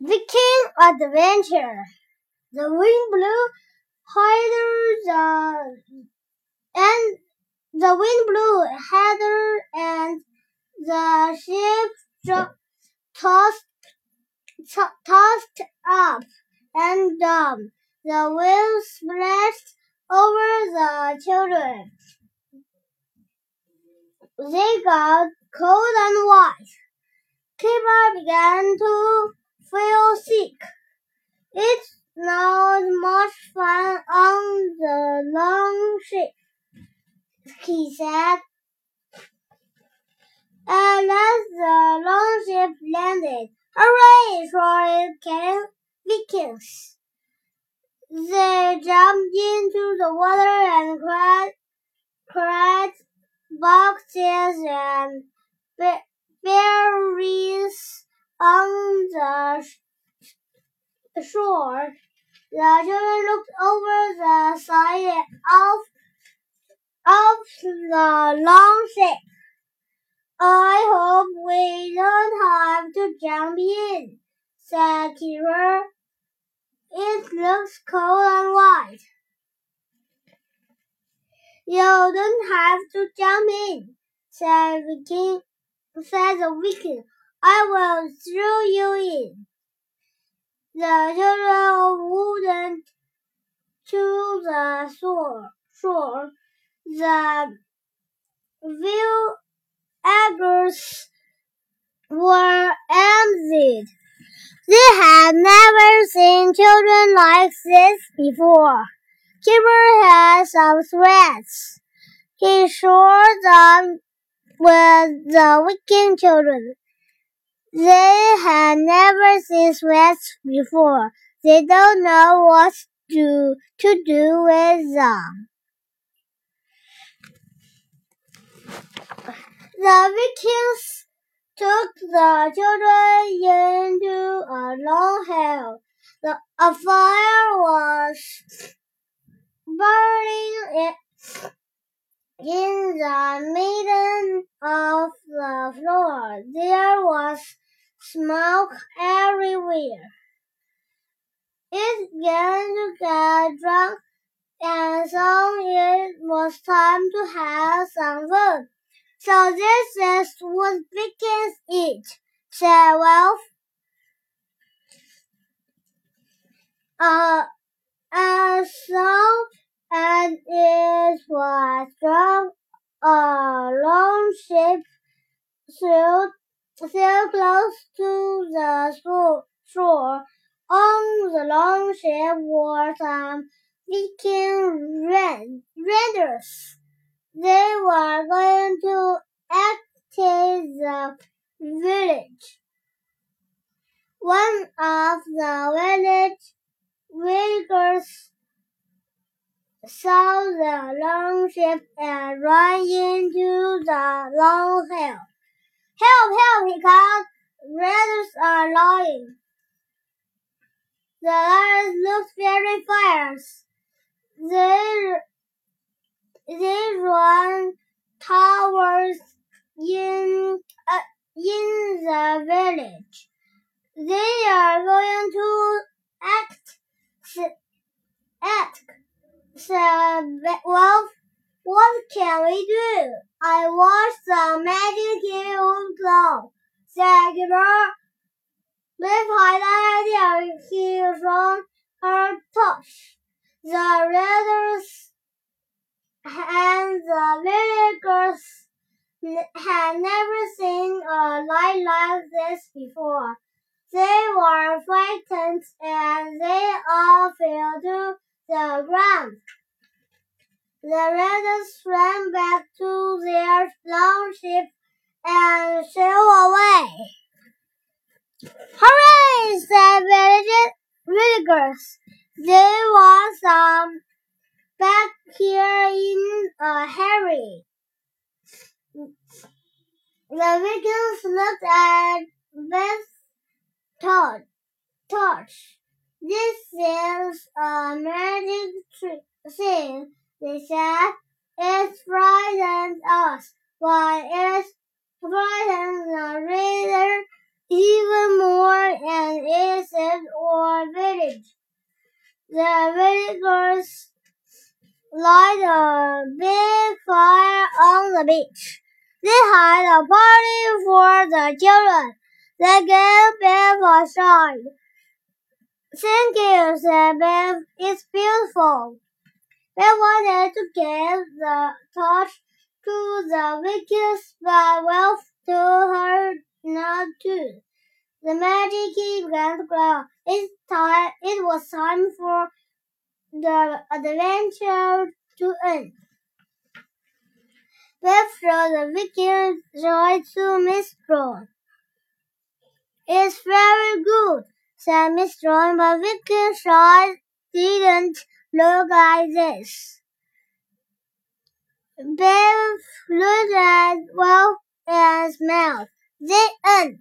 Viking Adventure. The wind blew harder the and the wind blew harder and the ship tossed to- tossed up and down. The waves splashed over the children. They got cold and white. Kipper began to feel sick. It's not much fun on the long ship, he said. At last the long ship landed. Hooray! shouted Ken Vikings. They jumped into the water and cried, cried boxes and be- berries on the shore. The children looked over the side of, of the long ship. I hope we don't have to jump in, said Kira. It looks cold and white. You don't have to jump in, said Viking, said the Viking. I will throw you in. The children wouldn't to the shore. shore. The villagers were emptied. They had never seen children like this before. Kipper had some threats. He shared them with the Viking children. They have never seen sweats before. They don't know what to, to do with them. The Vikings took the children into a long hall. The, a fire was burning in, in the middle of the floor. There was smoke everywhere. It began to get drunk, and so it was time to have some food. So this is what Vikings eat, said Wolf. Uh, and so, and it was drunk a long ship sailed, sailed close to the shore. On the long ship were some Viking raiders. They were going to attack the village. One of the village villagers saw the long ship and ran into the long hill. Help, help, he called. Raiders are lying. The ladders looked very fierce. They, they ran towards in, uh, in the village. They are going to act, act, said Wolf. What can we do? I watch the magic cube glow, said Gibber. Liv had an idea he from her touch. The readers and the villagers had never seen a light like this before. They were frightened and they all fell to the ground. The raiders ran back to their long ship and sailed away. Hooray! said village- villagers. They want some um, back here in a hurry. The Vikings looked at Beth's torch. torch. This is a magic thing, they said. It frightens us, but it frightens the reader even more and is village. The villagers light a big fire on the beach. They had a party for the children. They gave Bev a shine. Thank you, said Bev. It's beautiful. Bev wanted to give the torch to the witches, but Wolf told her not to. The magic key began to glow. It, time, it was time for the adventure to end. Bev showed the wicked joy to Miss Drone. It's very good, said Miss Drone, but wicked joy didn't look like this. Bev looked at Wolf and smiled. The end.